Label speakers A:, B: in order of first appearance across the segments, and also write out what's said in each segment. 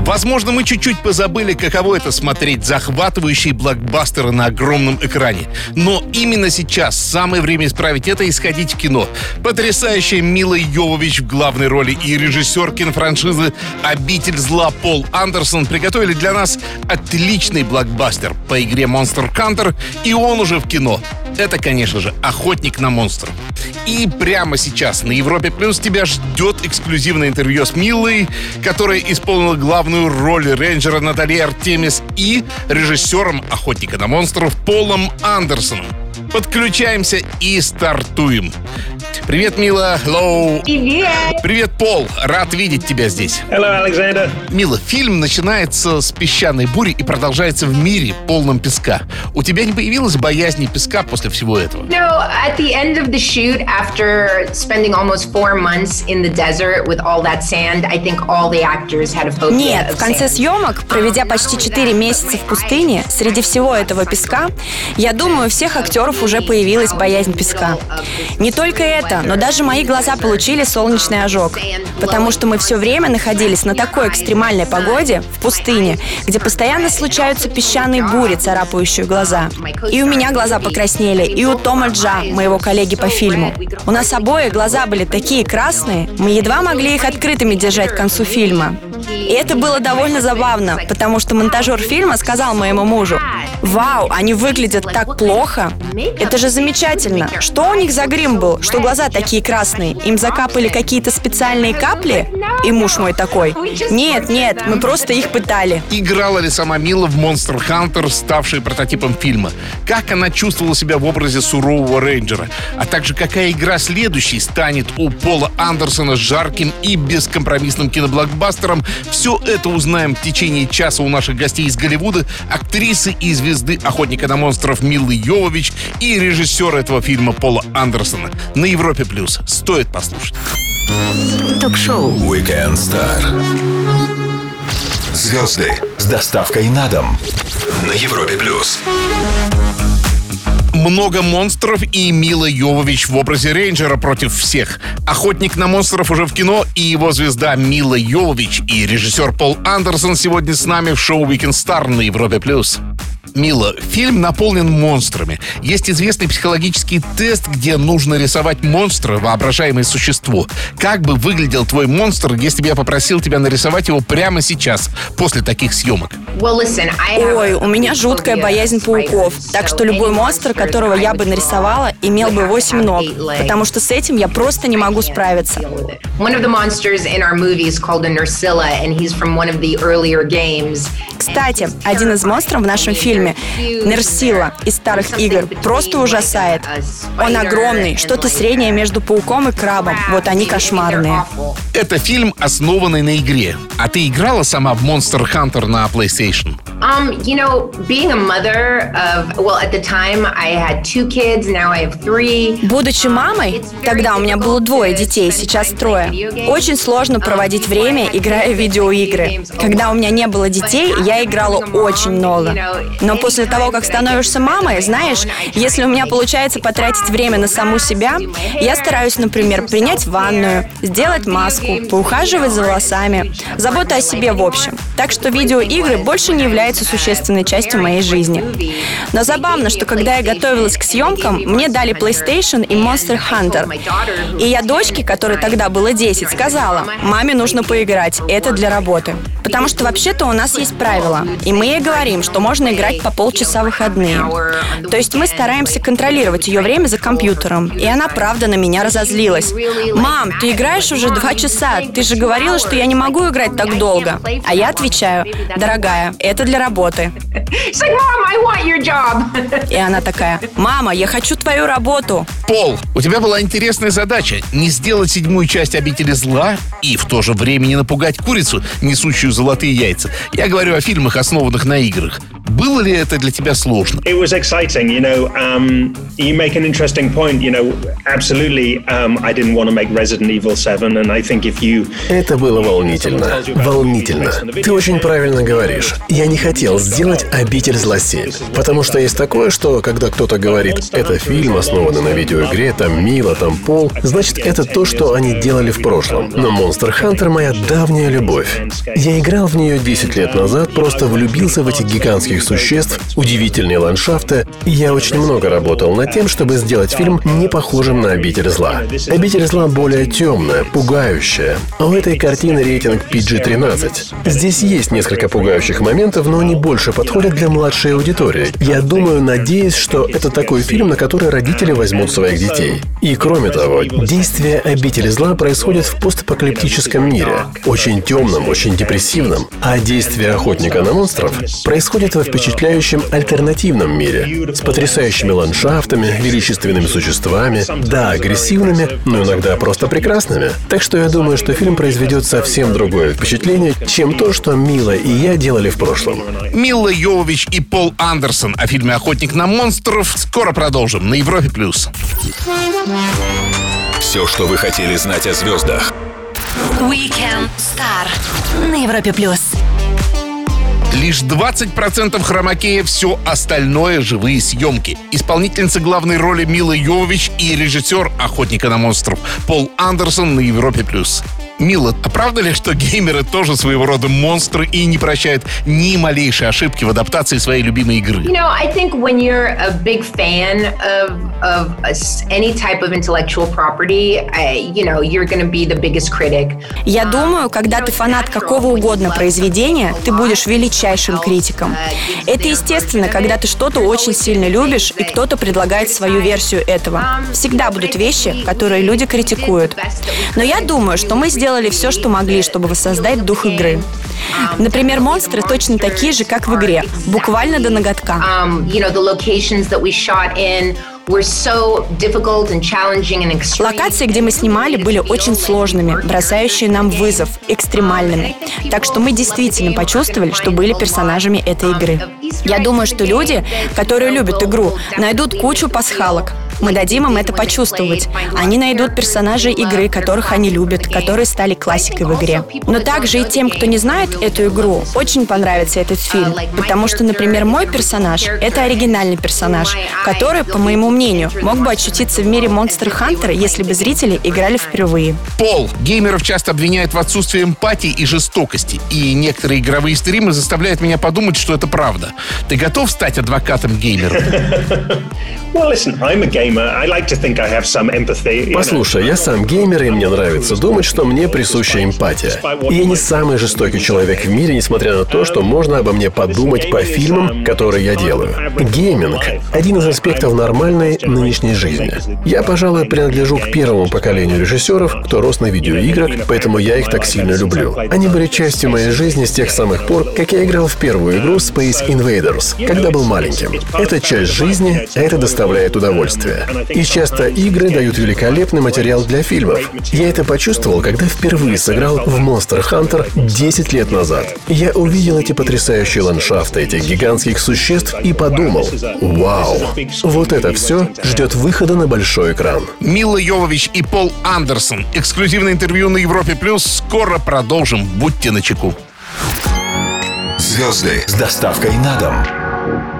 A: Возможно, мы чуть-чуть позабыли, каково это смотреть захватывающие блокбастеры на огромном экране. Но именно сейчас самое время исправить это и сходить в кино. Потрясающая Мила Йовович в главной роли и режиссер кинофраншизы «Обитель зла» Пол Андерсон приготовили для нас отличный блокбастер по игре Monster Hunter, и он уже в кино. Это, конечно же, «Охотник на монстров». И прямо сейчас на Европе Плюс тебя ждет эксклюзивное интервью с Милой, которая исполнила главную роль рейнджера Натали Артемис и режиссером «Охотника на монстров» Полом Андерсоном. Подключаемся и стартуем. Привет, Мила. Hello.
B: Привет!
A: Привет, Пол. Рад видеть тебя здесь.
C: Hello, Alexander.
A: Мила, фильм начинается с песчаной бури и продолжается в мире, полном песка. У тебя не появилась боязни песка после всего этого?
B: No, at the end of the shoot, after spending almost four months in the desert with all that sand, I think all the actors had a phobia
D: Нет, в конце съемок, проведя почти 4 месяца в пустыне, среди всего этого песка, я думаю, у всех актеров уже появилась боязнь песка. Не только это, но даже мои глаза получили солнечный ожог. Потому что мы все время находились на такой экстремальной погоде, в пустыне, где постоянно случаются песчаные бури, царапающие глаза. И у меня глаза покраснели, и у Тома Джа, моего коллеги по фильму. У нас обои глаза были такие красные, мы едва могли их открытыми держать к концу фильма. И это было довольно забавно, потому что монтажер фильма сказал моему мужу, «Вау, они выглядят так плохо! Это же замечательно! Что у них за грим был, что глаза такие красные? Им закапали какие-то специальные капли?» И муж мой такой, «Нет, нет, мы просто их пытали».
A: Играла ли сама Мила в Monster Hunter, ставший прототипом фильма? Как она чувствовала себя в образе сурового рейнджера? А также какая игра следующей станет у Пола Андерсона жарким и бескомпромиссным киноблокбастером? Все это узнаем в течение часа у наших гостей из Голливуда, актрисы и звезды «Охотника на монстров» Милы Йовович и режиссера этого фильма Пола Андерсона. На Европе Плюс. Стоит послушать.
E: Ток-шоу
F: Weekend Star. Звезды с доставкой на дом на Европе плюс.
A: Много монстров и Мила Йовович в образе рейнджера против всех. Охотник на монстров уже в кино, и его звезда Мила Йовович и режиссер Пол Андерсон сегодня с нами в шоу Weekend Star на Европе+. плюс. Мила, фильм наполнен монстрами. Есть известный психологический тест, где нужно рисовать монстра, воображаемое существо. Как бы выглядел твой монстр, если бы я попросил тебя нарисовать его прямо сейчас, после таких съемок?
D: Ой, у меня жуткая боязнь пауков, так что любой монстр, которого я бы нарисовала, имел бы
B: would have
D: 8
B: to have
D: ног, потому что с этим я просто не могу справиться. Кстати, один из монстров в нашем фильме, Нерсила из старых игр, просто ужасает. Он огромный, что-то среднее между пауком и крабом. Вот они кошмарные.
A: Это фильм, основанный на игре. А ты играла сама в Monster Hunter на PlayStation?
B: Um, you know, being a mother of, well, at the time I had two kids, now I have three.
D: Будучи мамой, тогда у меня было двое детей, сейчас трое. Очень сложно проводить время, играя в видеоигры. Когда у меня не было детей, я играла очень много. Но после того, как становишься мамой, знаешь, если у меня получается потратить время на саму себя, я стараюсь, например, принять ванную, сделать маску, поухаживать за волосами, забота о себе в общем. Так что видеоигры больше не являются существенной частью моей жизни. Но забавно, что когда я готовилась к съемкам, мне дали PlayStation и Monster Hunter. И я дочке, которой тогда было 10, сказала, маме нужно поиграть, это для работы. Потому что вообще-то у нас есть правила. И мы ей говорим, что можно играть по полчаса выходные. То есть мы стараемся контролировать ее время за компьютером. И она правда на меня разозлилась. Мам, ты играешь уже два часа. Ты же говорила, что я не могу играть так долго. А я отвечаю, дорогая, это для работы.
B: Like, Mom.
D: И она такая, мама, я хочу твою работу.
A: Пол, у тебя была интересная задача не сделать седьмую часть обители зла и в то же время не напугать курицу, несущую золотые яйца. Я говорю о фильмах, основанных на играх. Было ли это для тебя сложно?
C: It was exciting, you know. Um, you make an interesting point, you know. Absolutely, um, I didn't want to make Resident Evil 7, and I think if you
G: Это было волнительно. Волнительно. Ты очень правильно говоришь. Я не хотел сделать «Обитель зла 7». Потому что есть такое, что когда кто-то говорит «это фильм, основанный на видеоигре, там Мила, там Пол», значит, это то, что они делали в прошлом. Но Monster Hunter — моя давняя любовь. Я играл в нее 10 лет назад, просто влюбился в этих гигантских существ, удивительные ландшафты, я очень много работал над тем, чтобы сделать фильм не похожим на «Обитель зла». «Обитель зла» более темная, пугающая. А у этой картины рейтинг PG-13. Здесь есть несколько пугающих моментов, но они больше подходят для младшей аудитории. Я думаю, надеюсь, что это такой фильм, на который родители возьмут своих детей. И кроме того, действие «Обители зла» происходит в постапокалиптическом мире. Очень темном, очень депрессивном. А действие «Охотника на монстров» происходит во впечатляющем альтернативном мире. С потрясающими ландшафтами, величественными существами, да, агрессивными, но иногда просто прекрасными. Так что я думаю, что фильм произведет совсем другое впечатление, чем то, что Мила и я делали в прошлом.
A: Милла Йовович и Пол Андерсон о фильме «Охотник на монстров» скоро продолжим на Европе+. плюс.
F: Все, что вы хотели знать о звездах.
E: Weekend Star на Европе плюс.
A: Лишь 20% хромакея, все остальное — живые съемки. Исполнительница главной роли Мила Йовович и режиссер «Охотника на монстров» Пол Андерсон на Европе+. плюс. Мила, а правда ли, что геймеры тоже своего рода монстры и не прощают ни малейшей ошибки в адаптации своей любимой игры?
B: You know, I think when you're a big fan of of a s any type of intellectual property, I, you know, you're going to be the biggest critic.
D: Я думаю, когда ты фанат какого угодно произведения, ты будешь величайшим критиком. Это естественно, когда ты что-то очень сильно любишь, и кто-то предлагает свою версию этого. Всегда будут вещи, которые люди критикуют. Но я думаю, что мы сделали все, что могли, чтобы воссоздать дух игры. Например, монстры точно такие же, как в игре, буквально до ноготка.
B: Um.
D: Локации, где мы снимали, были очень сложными, бросающие нам вызов, экстремальными. Так что мы действительно почувствовали, что были персонажами этой игры. Я думаю, что люди, которые любят игру, найдут кучу пасхалок. Мы дадим им это почувствовать. Они найдут персонажей игры, которых они любят, которые стали классикой в игре. Но также и тем, кто не знает эту игру, очень понравится этот фильм. Потому что, например, мой персонаж — это оригинальный персонаж, который, по моему мнению, мог бы ощутиться в мире Monster Hunter, если бы зрители играли впервые.
A: Пол. Геймеров часто обвиняют в отсутствии эмпатии и жестокости. И некоторые игровые стримы заставляют меня подумать, что это правда. Ты готов стать адвокатом геймеров?
C: Well, listen, I'm a gamer.
G: Послушай, я сам геймер, и мне нравится думать, что мне присуща эмпатия. И я не самый жестокий человек в мире, несмотря на то, что можно обо мне подумать по фильмам, которые я делаю. Гейминг — один из аспектов нормальной нынешней жизни. Я, пожалуй, принадлежу к первому поколению режиссеров, кто рос на видеоиграх, поэтому я их так сильно люблю. Они были частью моей жизни с тех самых пор, как я играл в первую игру Space Invaders, когда был маленьким. Это часть жизни, а это доставляет удовольствие. И часто игры дают великолепный материал для фильмов. Я это почувствовал, когда впервые сыграл в Monster Hunter 10 лет назад. Я увидел эти потрясающие ландшафты, этих гигантских существ и подумал, вау, вот это все ждет выхода на большой экран.
A: Мила Йовович и Пол Андерсон. Эксклюзивное интервью на Европе+. плюс. Скоро продолжим. Будьте начеку.
F: Звезды с доставкой на дом.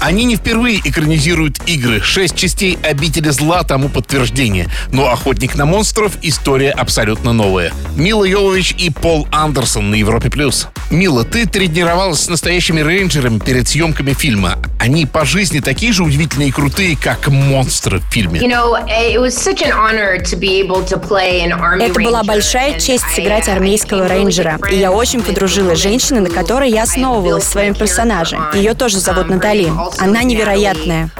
A: Они не впервые экранизируют игры. Шесть частей «Обители зла» тому подтверждение. Но «Охотник на монстров» — история абсолютно новая. Мила Йовович и Пол Андерсон на Европе+. плюс. Мила, ты тренировалась с настоящими рейнджерами перед съемками фильма. Они по жизни такие же удивительные и крутые, как монстры в фильме.
D: Это была большая честь сыграть армейского рейнджера. И я очень подружилась с женщиной, на которой я основывалась своим персонажем. Ее тоже зовут Натали. Она невероятная.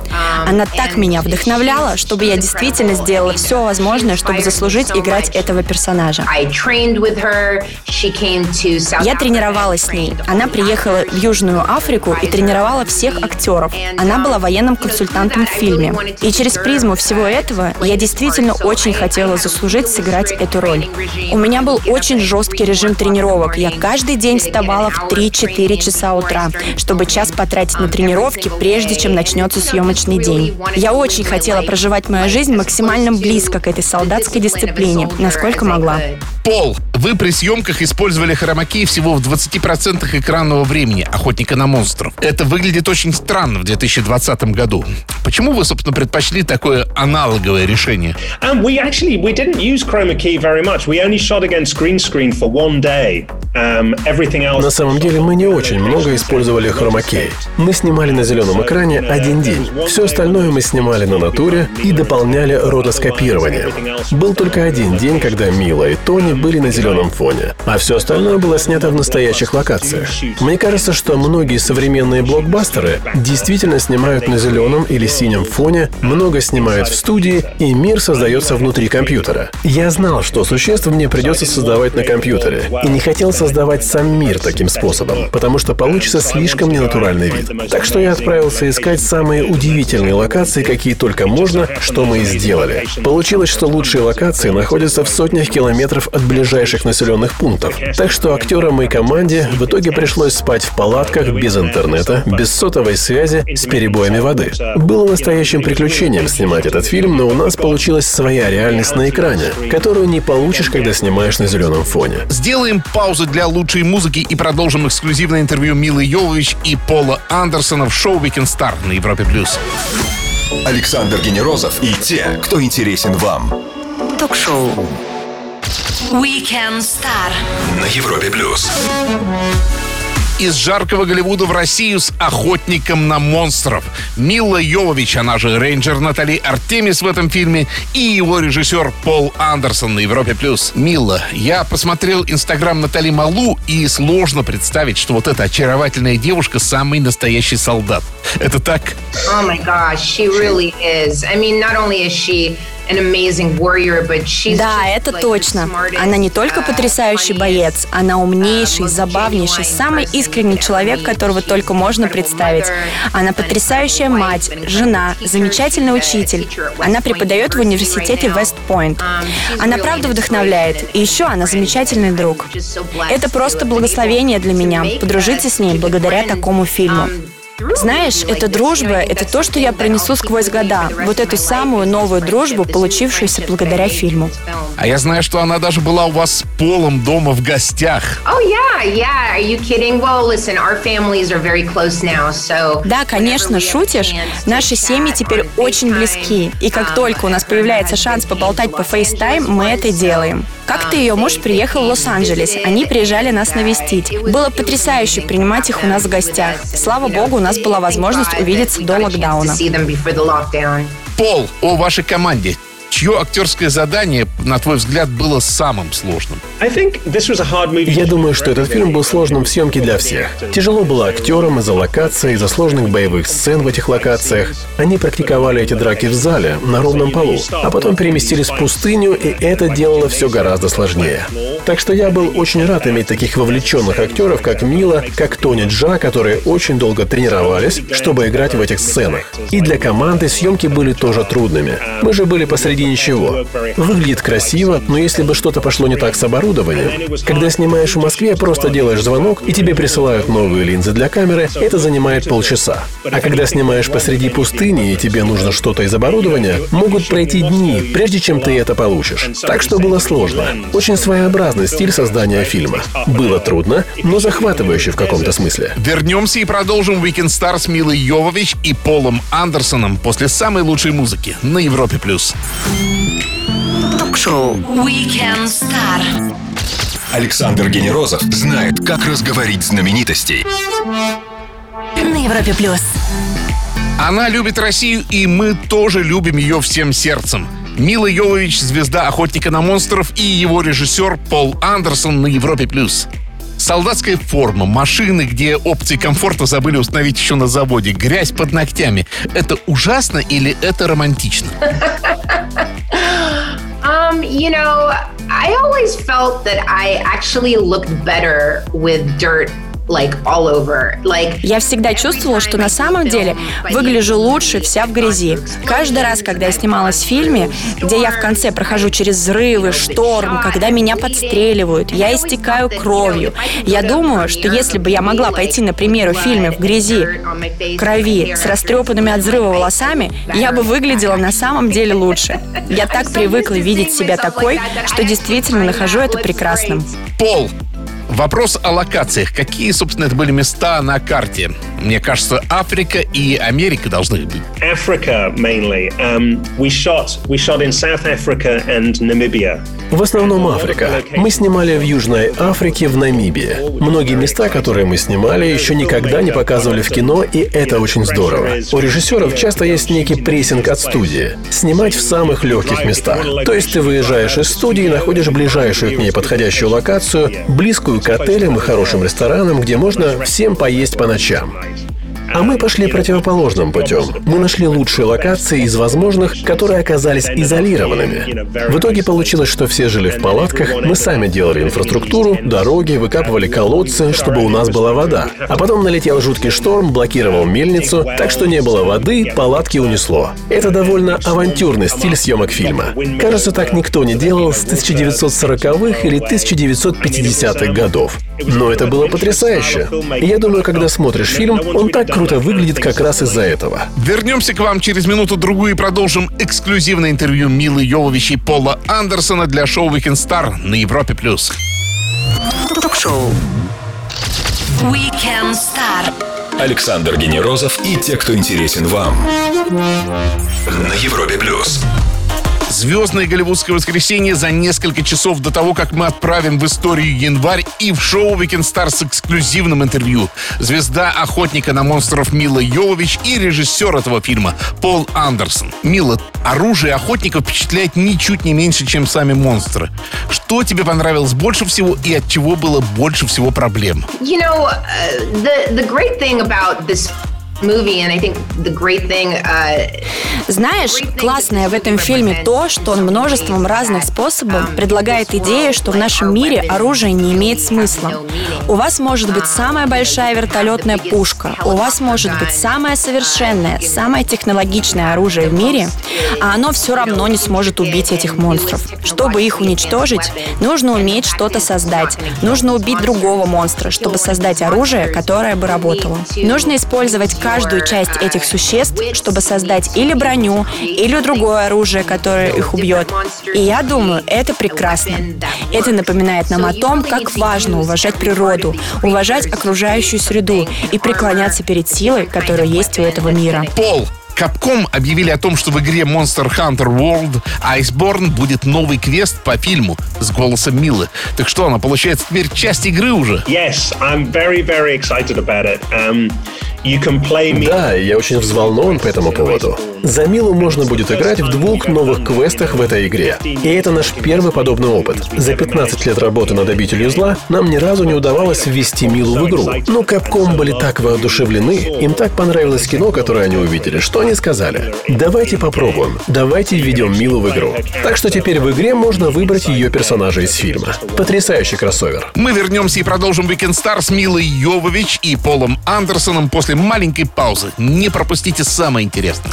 D: Она так меня вдохновляла, чтобы я действительно сделала все возможное, чтобы заслужить играть этого персонажа. Я тренировалась с ней. Она приехала в Южную Африку и тренировала всех актеров. Она была военным консультантом в фильме. И через призму всего этого я действительно очень хотела заслужить сыграть эту роль. У меня был очень жесткий режим тренировок. Я каждый день вставала в 3-4 часа утра, чтобы час потратить на тренировки, прежде чем начнется съемочный день. Я очень хотела проживать мою жизнь максимально близко к этой солдатской дисциплине, насколько могла.
A: Пол, вы при съемках использовали хромакей всего в 20% экранного времени «Охотника на монстров». Это выглядит очень странно в 2020 году. Почему вы, собственно, предпочли такое аналоговое решение?
C: Um, we actually we didn't use chroma key very much. We only shot against green screen for one day. Um, everything else.
G: На самом деле мы не очень много использовали хромакей. Мы снимали на зеленом экране один день. Все остальное мы снимали на натуре и дополняли ротоскопированием. Был только один день, когда Мила и Тони были на зеленом фоне, а все остальное было снято в настоящих локациях. Мне кажется, что многие современные блокбастеры действительно снимают на зеленом или синем фоне, много снимают в студии, и мир создается внутри компьютера. Я знал, что существ мне придется создавать на компьютере, и не хотел создавать сам мир таким способом, потому что получится слишком ненатуральный вид. Так что я отправился искать самые удивительные локации, какие только можно, что мы и сделали. Получилось, что лучшие локации находятся в сотнях километров от ближайших населенных пунктов. Так что актерам и команде в итоге пришлось спать в палатках без интернета, без сотовой связи, с перебоями воды. Было настоящим приключением снимать этот фильм, но у нас получилась своя реальность на экране, которую не получишь, когда снимаешь на зеленом фоне.
A: Сделаем паузу для лучшей музыки и продолжим эксклюзивное интервью Милы Йовович и Пола Андерсона в шоу Weekend Star на Европе+. плюс.
F: Александр Генерозов и те, кто интересен вам.
E: Ток-шоу Weekend Star
F: На Европе+. плюс.
A: Из жаркого Голливуда в Россию с охотником на монстров. Мила Йовович, она же рейнджер Натали Артемис в этом фильме, и его режиссер Пол Андерсон на Европе+. плюс. Мила, я посмотрел инстаграм Натали Малу, и сложно представить, что вот эта очаровательная девушка самый настоящий солдат. Это так?
B: Oh my gosh, she really is. I mean, not only is she
D: Да, это точно. Она не только
B: uh,
D: потрясающий боец, она умнейший,
B: uh,
D: забавнейший,
B: most
D: самый искренний человек, которого только можно представить. Она потрясающая мать, жена, замечательный учитель. Она преподает в университете. Вест-Пойнт.
B: Um,
D: Она правда вдохновляет. И еще она замечательный друг. Это просто благословение для меня подружиться с ней благодаря такому фильму.
B: Um,
D: Знаешь, эта дружба это то, что я
B: I'll
D: сквозь года. Вот эту самую новую дружбу, получившуюся благодаря фильму.
A: А я знаю, что она даже была у вас с Полом дома в гостях.
B: Oh.
D: Да, конечно, шутишь. Наши семьи теперь очень близки. И как только у нас появляется шанс поболтать по FaceTime, мы это делаем. Как-то ее муж приехал в Лос-Анджелес. Они приезжали нас навестить. Было потрясающе принимать их у нас в гостях. Слава богу, у нас была возможность увидеться до локдауна.
A: Пол, о вашей команде. Чье актерское задание, на твой взгляд, было самым сложным?
G: Я думаю, что этот фильм был сложным в съемке для всех. Тяжело было актерам из-за локации, из-за сложных боевых сцен в этих локациях. Они практиковали эти драки в зале, на ровном полу, а потом переместились в пустыню, и это делало все гораздо сложнее. Так что я был очень рад иметь таких вовлеченных актеров, как Мила, как Тони Джа, которые очень долго тренировались, чтобы играть в этих сценах. И для команды съемки были тоже трудными. Мы же были посреди ничего. Выглядит красиво, но если бы что-то пошло не так с оборудованием, когда снимаешь в Москве, просто делаешь звонок, и тебе присылают новые линзы для камеры, это занимает полчаса. А когда снимаешь посреди пустыни, и тебе нужно что-то из оборудования, могут пройти дни, прежде чем ты это получишь. Так что было сложно. Очень своеобразный стиль создания фильма. Было трудно, но захватывающе в каком-то смысле.
A: Вернемся и продолжим Weekend Star с Милой Йовович и Полом Андерсоном после самой лучшей музыки на Европе+. плюс.
E: Ток-шоу Weekend Star
F: Александр Генерозов знает, как разговорить знаменитостей.
E: на Европе+. плюс.
A: Она любит Россию, и мы тоже любим ее всем сердцем. Мила Йовович, звезда «Охотника на монстров» и его режиссер Пол Андерсон на Европе+. плюс. Солдатская форма, машины, где опции комфорта забыли установить еще на заводе, грязь под ногтями. Это ужасно или это романтично?
B: Um, you know, I always felt that I actually looked better with dirt like all over. Like,
D: Я всегда чувствовала, что на самом деле выгляжу лучше вся в грязи. Каждый раз, когда я снималась в фильме, где я в конце прохожу через взрывы, шторм, когда меня подстреливают, я истекаю кровью. Я думаю, что если бы я могла пойти, например, в фильме в грязи, крови, с растрепанными от взрыва волосами, я бы выглядела на самом деле лучше. Я так привыкла видеть себя такой, что действительно нахожу это прекрасным.
A: Пол. Вопрос о локациях. Какие, собственно, это были места на карте? Мне кажется, Африка и Америка должны быть.
C: Africa mainly. Um, we shot we shot in South Africa and Namibia.
G: В основном Африка. Мы снимали в Южной Африке, в Намибии. Многие места, которые мы снимали, еще никогда не показывали в кино, и это очень здорово. У режиссеров часто есть некий прессинг от студии. Снимать в самых легких местах. То есть ты выезжаешь из студии и находишь ближайшую к ней подходящую локацию, близкую к отелям и хорошим ресторанам, где можно всем поесть по ночам. А мы пошли противоположным путем. Мы нашли лучшие локации из возможных, которые оказались изолированными. В итоге получилось, что все жили в палатках, мы сами делали инфраструктуру, дороги, выкапывали колодцы, чтобы у нас была вода. А потом налетел жуткий шторм, блокировал мельницу, так что не было воды, палатки унесло. Это довольно авантюрный стиль съемок фильма. Кажется, так никто не делал с 1940-х или 1950-х годов. Но это было потрясающе. Я думаю, когда смотришь фильм, он так круто выглядит как раз из-за этого.
A: Вернемся к вам через минуту-другую и продолжим эксклюзивное интервью Милы Йовович и Пола Андерсона для шоу Weekend Star на Европе+. плюс.
E: Ток-шоу. Weekend Star.
F: Александр Генерозов и те, кто интересен вам. На Европе плюс.
A: Звездное голливудское воскресенье за несколько часов до того, как мы отправим в историю январь и в шоу Weekend Star с эксклюзивным интервью. Звезда охотника на монстров Мила Йовович и режиссер этого фильма Пол Андерсон. Мила, оружие охотников впечатляет ничуть не меньше, чем сами монстры. Что тебе понравилось больше всего и от чего было больше всего проблем?
B: you know, uh, the the great thing about this Uh,
D: Знаешь, классное в этом фильме то, что он множеством разных способов предлагает идею, что в нашем мире оружие не имеет смысла. У вас может быть самая большая вертолетная пушка, у вас может быть самое совершенное, самое технологичное оружие в мире, а оно все равно не сможет убить этих монстров. Чтобы их уничтожить, нужно уметь что-то создать. Нужно убить другого монстра, чтобы создать оружие, которое бы работало. Нужно использовать каждую часть этих существ, чтобы создать или броню, или другое оружие, которое их убьет. И я думаю, это прекрасно. Это напоминает нам о том, как важно уважать природу, уважать окружающую среду и преклоняться перед силой, которая есть у этого мира.
A: Пол, Капком объявили о том, что в игре Monster Hunter World Iceborne будет новый квест по фильму с голосом Милы. Так что, она получается теперь часть игры уже?
C: Yes, I'm very, very excited about it. Um,
G: Да, я очень взволнован по этому поводу. За Милу можно будет играть в двух новых квестах в этой игре. И это наш первый подобный опыт. За 15 лет работы над обителью зла нам ни разу не удавалось ввести Милу в игру. Но Capcom были так воодушевлены, им так понравилось кино, которое они увидели, что они сказали, давайте попробуем, давайте введем Милу в игру. Так что теперь в игре можно выбрать ее персонажа из фильма. Потрясающий кроссовер.
A: Мы вернемся и продолжим Weekend Star с Милой Йовович и Полом Андерсоном после маленькой паузы. Не пропустите самое интересное.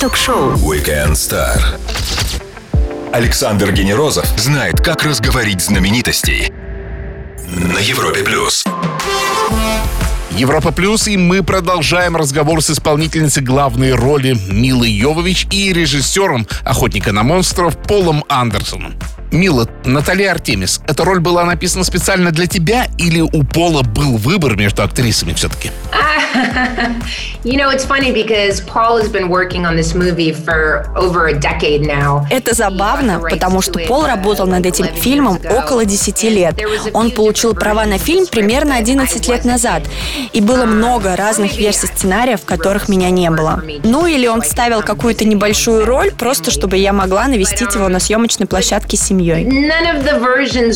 E: Ток-шоу.
F: Weekend Star. Александр Генерозов знает, как разговорить знаменитостей. На Европе плюс.
A: Европа Плюс, и мы продолжаем разговор с исполнительницей главной роли Милой Йовович и режиссером «Охотника на монстров» Полом Андерсоном. Мила, Наталья Артемис, эта роль была написана специально для тебя или у Пола был выбор между актрисами все-таки?
B: you know, it's funny because Paul has been working on this movie for over a decade now.
D: Это забавно, потому что Пол работал над этим фильмом около 10 лет. Он получил права на фильм примерно 11 лет назад. И было много разных версий сценария, в которых меня не было. Ну или он вставил какую-то небольшую роль, просто чтобы я могла навестить его на съемочной площадке с семьей.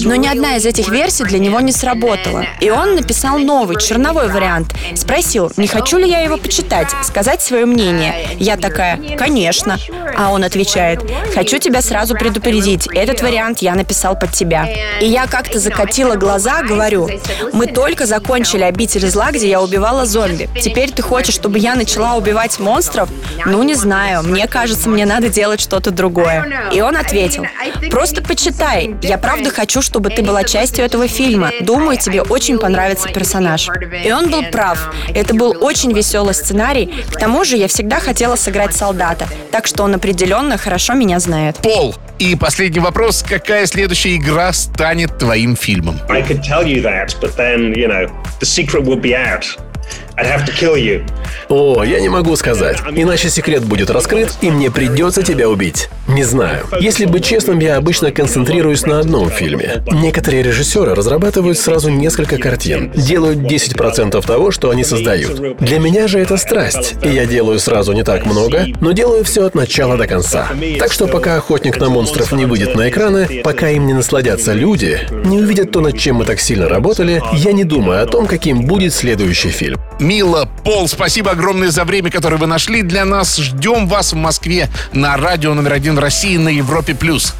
D: Но ни одна из этих версий для него не сработала. И он написал новый, черновой вариант. Спросил, не хочу ли я его почитать, сказать свое мнение. Я такая, конечно. А он отвечает, хочу тебя сразу предупредить, этот вариант я написал под тебя. И я как-то закатила глаза, говорю, мы только закончили «Обитель зла», где я убивала зомби. Теперь ты хочешь, чтобы я начала убивать монстров? Ну, не знаю, мне кажется, мне надо делать что-то другое. И он ответил, просто почитай, я правда хочу, чтобы ты была частью этого фильма. Думаю, тебе очень понравится персонаж. И он был прав. Это был очень веселый сценарий. К тому же я всегда хотела сыграть солдата, так что он определенно хорошо меня знает.
A: Пол, и последний вопрос. Какая следующая игра станет твоим фильмом?
C: I could tell you that, but then, you know, the secret would be out.
G: О, я не могу сказать. Иначе секрет будет раскрыт, и мне придется тебя убить. Не знаю. Если быть честным, я обычно концентрируюсь на одном фильме. Некоторые режиссеры разрабатывают сразу несколько картин, делают 10% того, что они создают. Для меня же это страсть, и я делаю сразу не так много, но делаю все от начала до конца. Так что пока «Охотник на монстров» не выйдет на экраны, пока им не насладятся люди, не увидят то, над чем мы так сильно работали, я не думаю о том, каким будет следующий фильм.
A: Мила, Пол, спасибо огромное за время, которое вы нашли для нас. Ждем вас в Москве на радио номер один России на Европе+. плюс.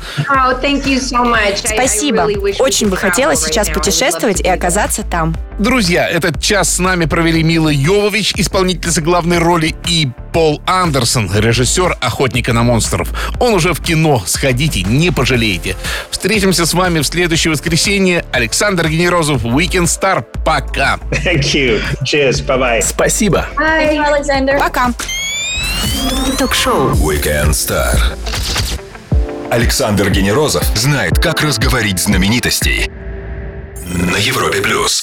D: Спасибо. Очень бы хотелось сейчас путешествовать и оказаться там.
A: Друзья, этот час с нами провели Мила Йовович, исполнительница главной роли, и Пол Андерсон, режиссер «Охотника на монстров». Он уже в кино. Сходите, не пожалеете. Встретимся с вами в следующее воскресенье. Александр Генерозов, Weekend Star. Пока.
C: Thank you. Cheers. Bye-bye.
G: Спасибо.
D: Пока.
E: Ток-шоу.
F: Weekend Star. Александр Генерозов знает, как разговорить знаменитостей. На Европе плюс.